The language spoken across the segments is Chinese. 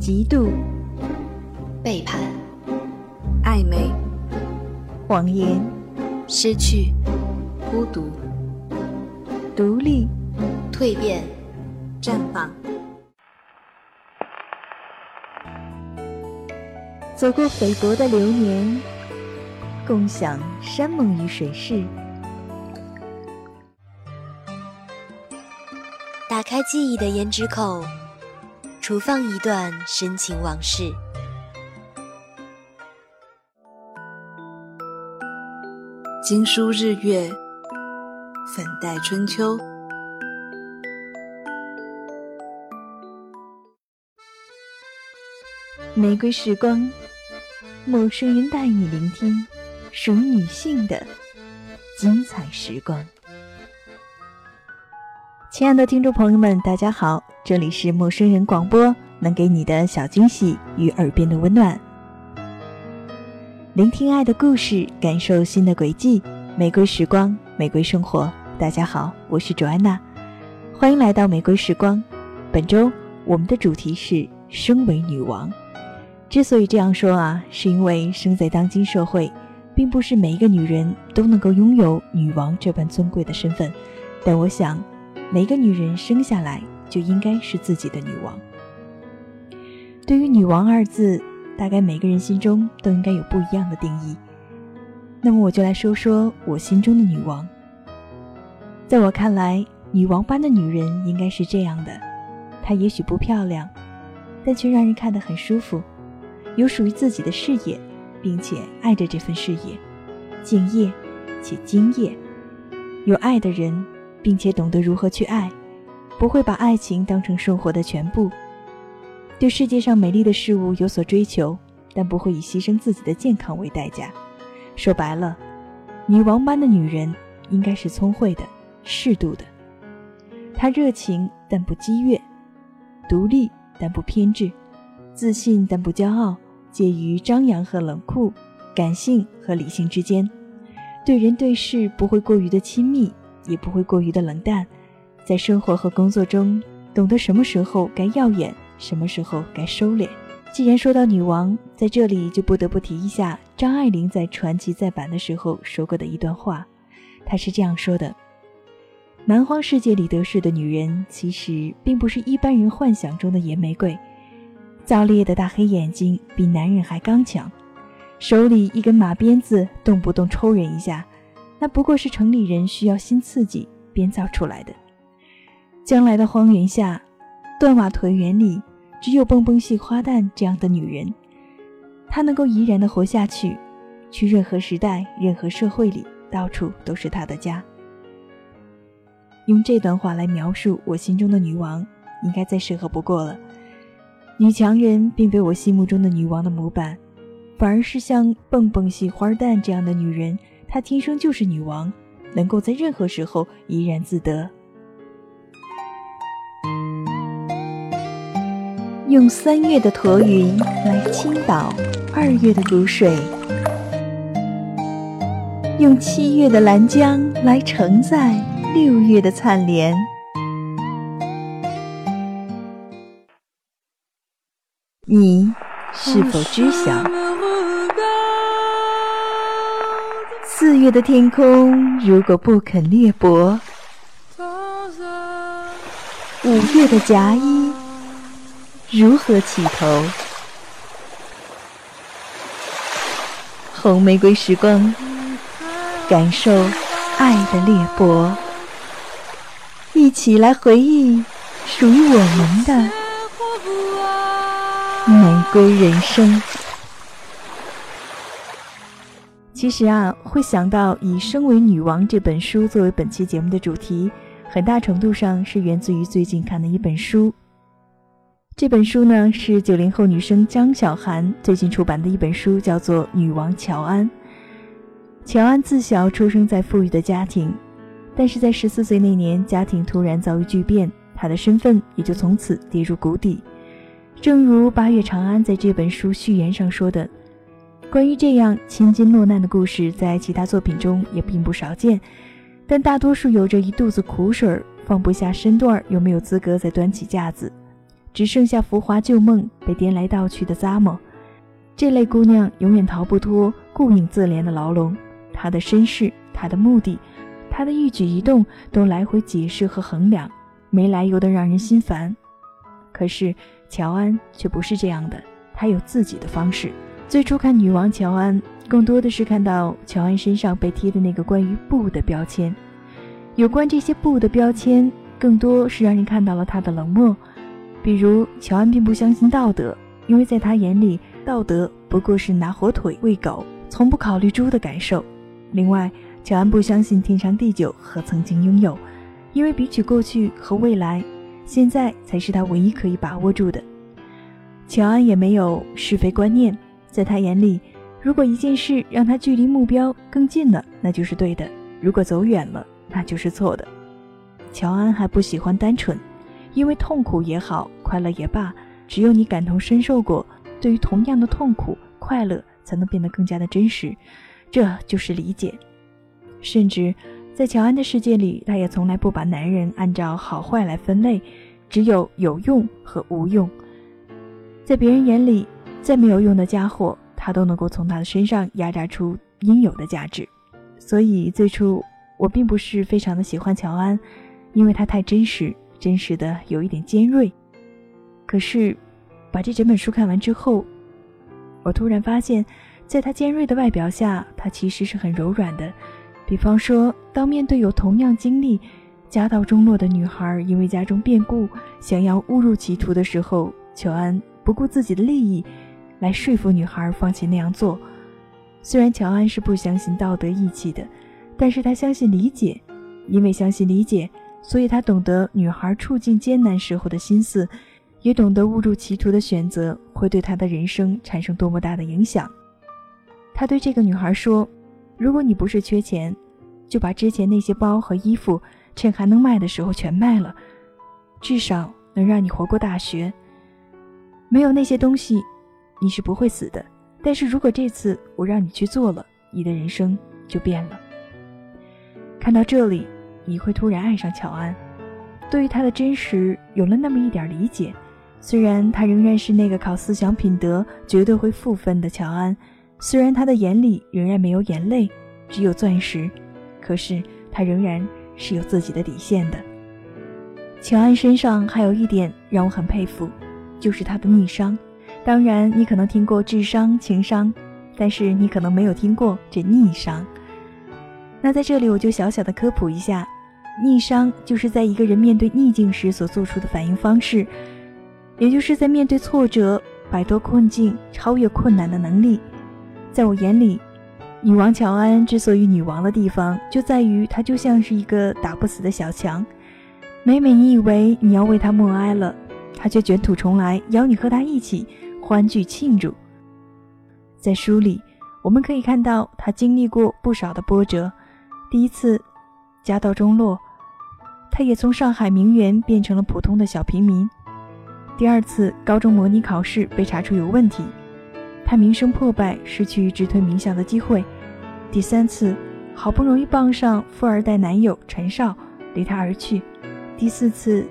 嫉妒、背叛、暧昧、谎言、失去、孤独、独立、蜕变、绽放。走过菲薄的流年，共享山盟与水誓。打开记忆的胭脂扣，储放一段深情往事。经书日月，粉黛春秋。玫瑰时光，陌生人带你聆听属于女性的精彩时光。亲爱的听众朋友们，大家好，这里是陌生人广播，能给你的小惊喜与耳边的温暖。聆听爱的故事，感受新的轨迹。玫瑰时光，玫瑰生活。大家好，我是卓安娜，欢迎来到玫瑰时光。本周我们的主题是身为女王。之所以这样说啊，是因为生在当今社会，并不是每一个女人都能够拥有女王这般尊贵的身份。但我想，每个女人生下来就应该是自己的女王。对于“女王”二字，大概每个人心中都应该有不一样的定义。那么，我就来说说我心中的女王。在我看来，女王般的女人应该是这样的：她也许不漂亮，但却让人看得很舒服。有属于自己的事业，并且爱着这份事业，敬业且敬业，有爱的人，并且懂得如何去爱，不会把爱情当成生活的全部。对世界上美丽的事物有所追求，但不会以牺牲自己的健康为代价。说白了，女王般的女人应该是聪慧的、适度的。她热情但不激越，独立但不偏执。自信但不骄傲，介于张扬和冷酷、感性和理性之间，对人对事不会过于的亲密，也不会过于的冷淡，在生活和工作中懂得什么时候该耀眼，什么时候该收敛。既然说到女王，在这里就不得不提一下张爱玲在传奇再版的时候说过的一段话，她是这样说的：“蛮荒世界里得势的女人，其实并不是一般人幻想中的野玫瑰。”造烈的大黑眼睛比男人还刚强，手里一根马鞭子动不动抽人一下，那不过是城里人需要新刺激编造出来的。将来的荒原下，断瓦颓垣里，只有蹦蹦系花旦这样的女人，她能够怡然的活下去，去任何时代、任何社会里，到处都是她的家。用这段话来描述我心中的女王，应该再适合不过了。女强人并非我心目中的女王的模板，反而是像蹦蹦系花旦这样的女人，她天生就是女王，能够在任何时候怡然自得。用三月的驼云来倾倒二月的谷水，用七月的兰江来承载六月的灿莲。你是否知晓，四月的天空如果不肯裂帛，五月的夹衣如何起头？红玫瑰时光，感受爱的裂帛，一起来回忆属于我们的。玫瑰人生。其实啊，会想到以《身为女王》这本书作为本期节目的主题，很大程度上是源自于最近看的一本书。这本书呢，是九零后女生张小涵最近出版的一本书，叫做《女王乔安》。乔安自小出生在富裕的家庭，但是在十四岁那年，家庭突然遭遇巨变，她的身份也就从此跌入谷底。正如八月长安在这本书序言上说的，关于这样千金落难的故事，在其他作品中也并不少见，但大多数有着一肚子苦水，放不下身段，又没有资格再端起架子。只剩下浮华旧梦被颠来倒去的咂摸。这类姑娘永远逃不脱顾影自怜的牢笼，她的身世、她的目的、她的一举一动都来回解释和衡量，没来由的让人心烦。可是乔安却不是这样的，她有自己的方式。最初看女王乔安，更多的是看到乔安身上被贴的那个关于“不”的标签。有关这些“不”的标签，更多是让人看到了她的冷漠。比如，乔安并不相信道德，因为在他眼里，道德不过是拿火腿喂狗，从不考虑猪的感受。另外，乔安不相信天长地久和曾经拥有，因为比起过去和未来，现在才是他唯一可以把握住的。乔安也没有是非观念，在他眼里，如果一件事让他距离目标更近了，那就是对的；如果走远了，那就是错的。乔安还不喜欢单纯。因为痛苦也好，快乐也罢，只有你感同身受过，对于同样的痛苦、快乐，才能变得更加的真实。这就是理解。甚至在乔安的世界里，他也从来不把男人按照好坏来分类，只有有用和无用。在别人眼里，再没有用的家伙，他都能够从他的身上压榨出应有的价值。所以最初我并不是非常的喜欢乔安，因为他太真实。真实的有一点尖锐，可是，把这整本书看完之后，我突然发现，在他尖锐的外表下，他其实是很柔软的。比方说，当面对有同样经历、家道中落的女孩，因为家中变故想要误入歧途的时候，乔安不顾自己的利益，来说服女孩放弃那样做。虽然乔安是不相信道德义气的，但是他相信理解，因为相信理解。所以他懂得女孩处境艰难时候的心思，也懂得误入歧途的选择会对他的人生产生多么大的影响。他对这个女孩说：“如果你不是缺钱，就把之前那些包和衣服趁还能卖的时候全卖了，至少能让你活过大学。没有那些东西，你是不会死的。但是如果这次我让你去做了，你的人生就变了。”看到这里。你会突然爱上乔安，对于他的真实有了那么一点理解。虽然他仍然是那个靠思想品德绝对会负分的乔安，虽然他的眼里仍然没有眼泪，只有钻石，可是他仍然是有自己的底线的。乔安身上还有一点让我很佩服，就是他的逆商。当然，你可能听过智商、情商，但是你可能没有听过这逆商。那在这里，我就小小的科普一下，逆商就是在一个人面对逆境时所做出的反应方式，也就是在面对挫折、摆脱困境、超越困难的能力。在我眼里，女王乔安之所以女王的地方，就在于她就像是一个打不死的小强。每每你以为你要为她默哀了，她却卷土重来，邀你和她一起欢聚庆祝。在书里，我们可以看到她经历过不少的波折。第一次，家道中落，他也从上海名媛变成了普通的小平民。第二次，高中模拟考试被查出有问题，他名声破败，失去直推名校的机会。第三次，好不容易傍上富二代男友陈少，离他而去。第四次，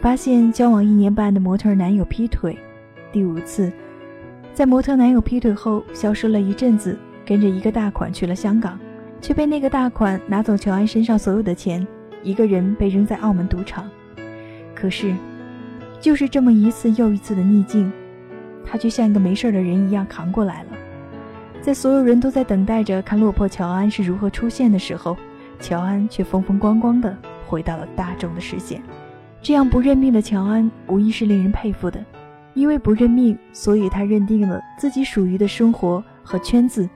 发现交往一年半的模特男友劈腿。第五次，在模特男友劈腿后消失了一阵子，跟着一个大款去了香港。却被那个大款拿走乔安身上所有的钱，一个人被扔在澳门赌场。可是，就是这么一次又一次的逆境，他却像一个没事的人一样扛过来了。在所有人都在等待着看落魄乔安是如何出现的时候，乔安却风风光光的回到了大众的视线。这样不认命的乔安，无疑是令人佩服的。因为不认命，所以他认定了自己属于的生活和圈子，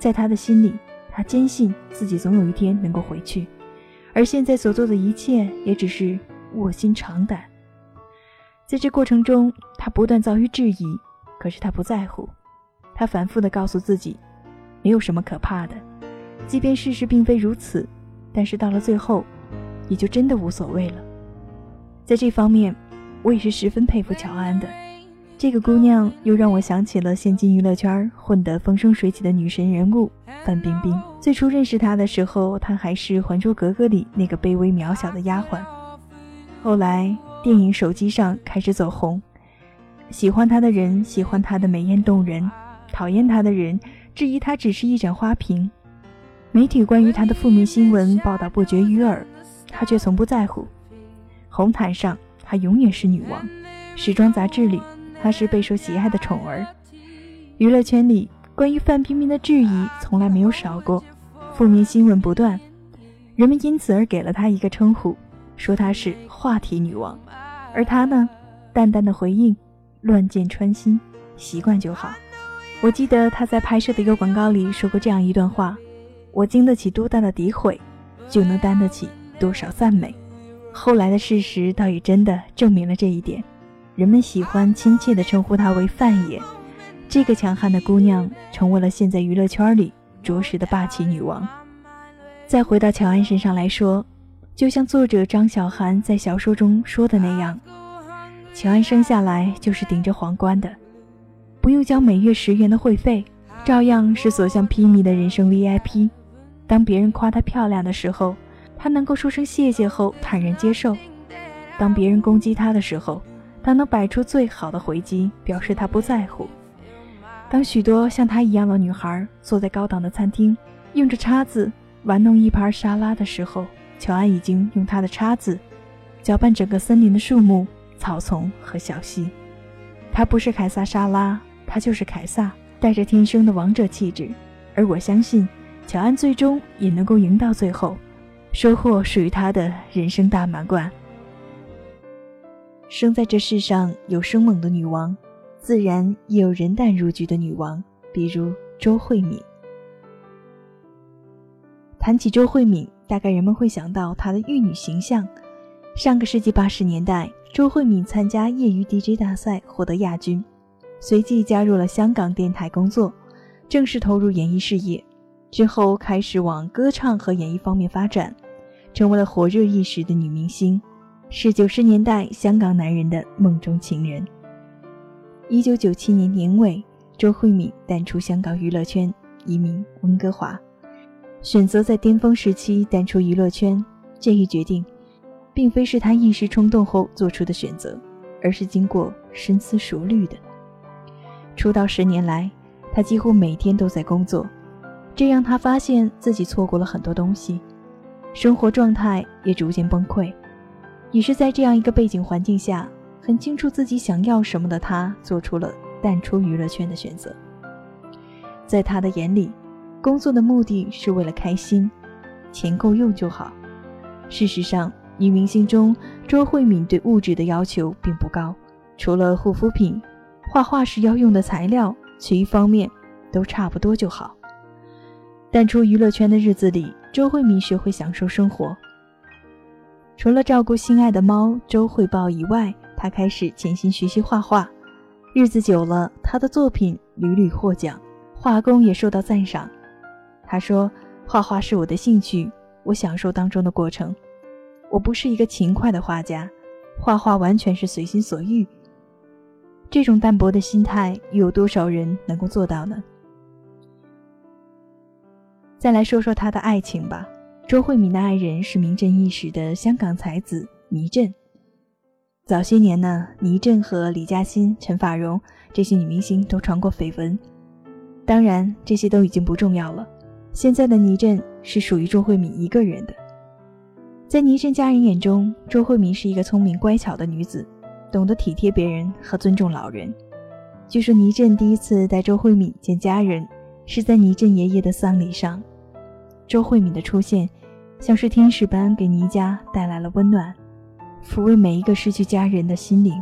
在他的心里。他坚信自己总有一天能够回去，而现在所做的一切也只是卧薪尝胆。在这过程中，他不断遭遇质疑，可是他不在乎。他反复地告诉自己，没有什么可怕的。即便事实并非如此，但是到了最后，也就真的无所谓了。在这方面，我也是十分佩服乔安的。这个姑娘又让我想起了现今娱乐圈混得风生水起的女神人物范冰冰。最初认识她的时候，她还是《还珠格格》里那个卑微渺小的丫鬟。后来电影、手机上开始走红。喜欢她的人喜欢她的美艳动人，讨厌她的人质疑她只是一盏花瓶。媒体关于她的负面新闻报道不绝于耳，她却从不在乎。红毯上，她永远是女王；时装杂志里，她是备受喜爱的宠儿。娱乐圈里，关于范冰冰的质疑从来没有少过，负面新闻不断，人们因此而给了她一个称呼，说她是“话题女王”。而她呢，淡淡的回应：“乱箭穿心，习惯就好。”我记得她在拍摄的一个广告里说过这样一段话：“我经得起多大的诋毁，就能担得起多少赞美。”后来的事实倒也真的证明了这一点，人们喜欢亲切地称呼她为范爷。这个强悍的姑娘成为了现在娱乐圈里着实的霸气女王。再回到乔安身上来说，就像作者张小涵在小说中说的那样，乔安生下来就是顶着皇冠的，不用交每月十元的会费，照样是所向披靡的人生 VIP。当别人夸她漂亮的时候，她能够说声谢谢后坦然接受，当别人攻击她的时候，他能摆出最好的回击，表示他不在乎。当许多像他一样的女孩坐在高档的餐厅，用着叉子玩弄一盘沙拉的时候，乔安已经用他的叉子搅拌整个森林的树木、草丛和小溪。他不是凯撒沙拉，他就是凯撒，带着天生的王者气质。而我相信，乔安最终也能够赢到最后。收获属于她的人生大满贯。生在这世上有生猛的女王，自然也有人淡如菊的女王，比如周慧敏。谈起周慧敏，大概人们会想到她的玉女形象。上个世纪八十年代，周慧敏参加业余 DJ 大赛获得亚军，随即加入了香港电台工作，正式投入演艺事业。之后开始往歌唱和演艺方面发展。成为了火热一时的女明星，是九十年代香港男人的梦中情人。一九九七年年尾，周慧敏淡出香港娱乐圈，移民温哥华，选择在巅峰时期淡出娱乐圈。这一决定，并非是她一时冲动后做出的选择，而是经过深思熟虑的。出道十年来，她几乎每天都在工作，这让她发现自己错过了很多东西。生活状态也逐渐崩溃，也是在这样一个背景环境下，很清楚自己想要什么的他，做出了淡出娱乐圈的选择。在他的眼里，工作的目的是为了开心，钱够用就好。事实上，女明星中，周慧敏对物质的要求并不高，除了护肤品、画画时要用的材料，其余方面都差不多就好。淡出娱乐圈的日子里。周慧敏学会享受生活，除了照顾心爱的猫周慧豹以外，他开始潜心学习画画。日子久了，他的作品屡屡获奖，画工也受到赞赏。他说：“画画是我的兴趣，我享受当中的过程。我不是一个勤快的画家，画画完全是随心所欲。”这种淡泊的心态，有多少人能够做到呢？再来说说他的爱情吧。周慧敏的爱人是名震一时的香港才子倪震。早些年呢，倪震和李嘉欣、陈法蓉这些女明星都传过绯闻。当然，这些都已经不重要了。现在的倪震是属于周慧敏一个人的。在倪震家人眼中，周慧敏是一个聪明乖巧的女子，懂得体贴别人和尊重老人。据说倪震第一次带周慧敏见家人。是在倪震爷爷的丧礼上，周慧敏的出现，像是天使般给倪家带来了温暖，抚慰每一个失去家人的心灵。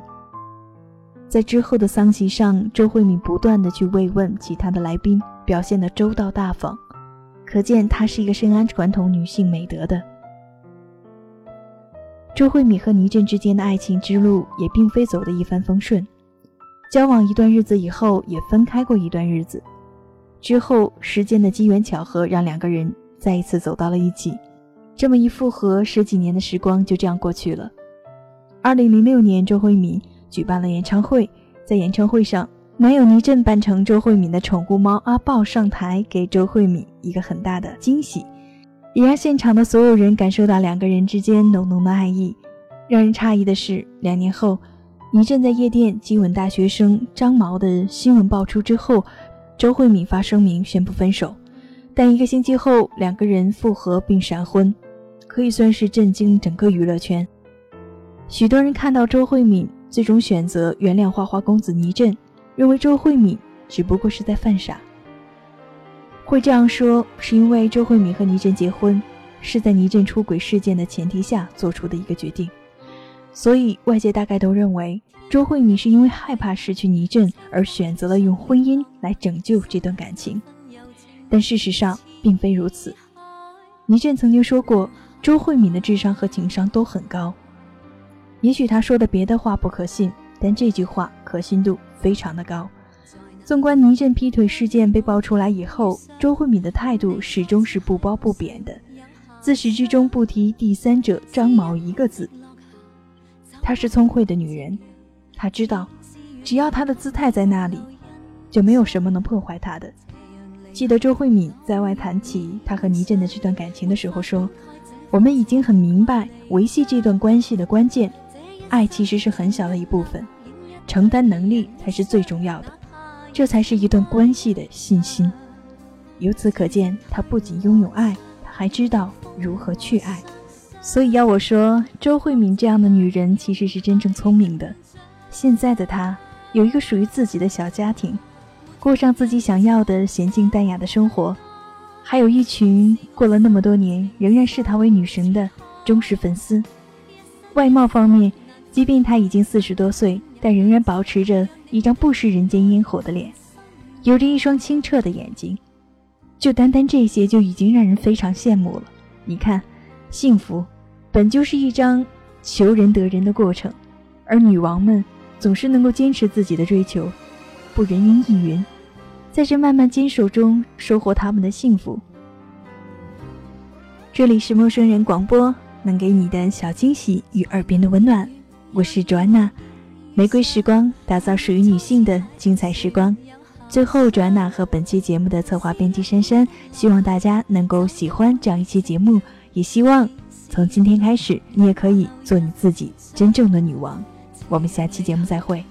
在之后的丧席上，周慧敏不断的去慰问其他的来宾，表现的周到大方，可见她是一个深谙传统女性美德的。周慧敏和倪震之间的爱情之路也并非走得一帆风顺，交往一段日子以后，也分开过一段日子。之后，时间的机缘巧合让两个人再一次走到了一起。这么一复合，十几年的时光就这样过去了。二零零六年，周慧敏举办了演唱会，在演唱会上，男友倪震扮成周慧敏的宠物猫阿豹上台，给周慧敏一个很大的惊喜，也让现场的所有人感受到两个人之间浓浓的爱意。让人诧异的是，两年后，倪震在夜店激吻大学生张毛的新闻爆出之后，周慧敏发声明宣布分手。但一个星期后，两个人复合并闪婚，可以算是震惊整个娱乐圈。许多人看到周慧敏最终选择原谅花花公子倪震，认为周慧敏只不过是在犯傻。会这样说，是因为周慧敏和倪震结婚是在倪震出轨事件的前提下做出的一个决定，所以外界大概都认为周慧敏是因为害怕失去倪震而选择了用婚姻来拯救这段感情。但事实上并非如此。倪震曾经说过，周慧敏的智商和情商都很高。也许他说的别的话不可信，但这句话可信度非常的高。纵观倪震劈腿事件被爆出来以后，周慧敏的态度始终是不褒不贬的，自始至终不提第三者张某一个字。她是聪慧的女人，她知道，只要她的姿态在那里，就没有什么能破坏她的。记得周慧敏在外谈起她和倪震的这段感情的时候说：“我们已经很明白维系这段关系的关键，爱其实是很小的一部分，承担能力才是最重要的，这才是一段关系的信心。由此可见，她不仅拥有爱，她还知道如何去爱。所以要我说，周慧敏这样的女人其实是真正聪明的。现在的她有一个属于自己的小家庭。”过上自己想要的娴静淡雅的生活，还有一群过了那么多年仍然视她为女神的忠实粉丝。外貌方面，即便她已经四十多岁，但仍然保持着一张不食人间烟火的脸，有着一双清澈的眼睛。就单单这些，就已经让人非常羡慕了。你看，幸福本就是一张求人得人的过程，而女王们总是能够坚持自己的追求，不人云亦云。在这慢慢坚守中收获他们的幸福。这里是陌生人广播，能给你的小惊喜与耳边的温暖。我是卓安娜，玫瑰时光打造属于女性的精彩时光。最后，卓安娜和本期节目的策划编辑珊珊，希望大家能够喜欢这样一期节目，也希望从今天开始，你也可以做你自己真正的女王。我们下期节目再会。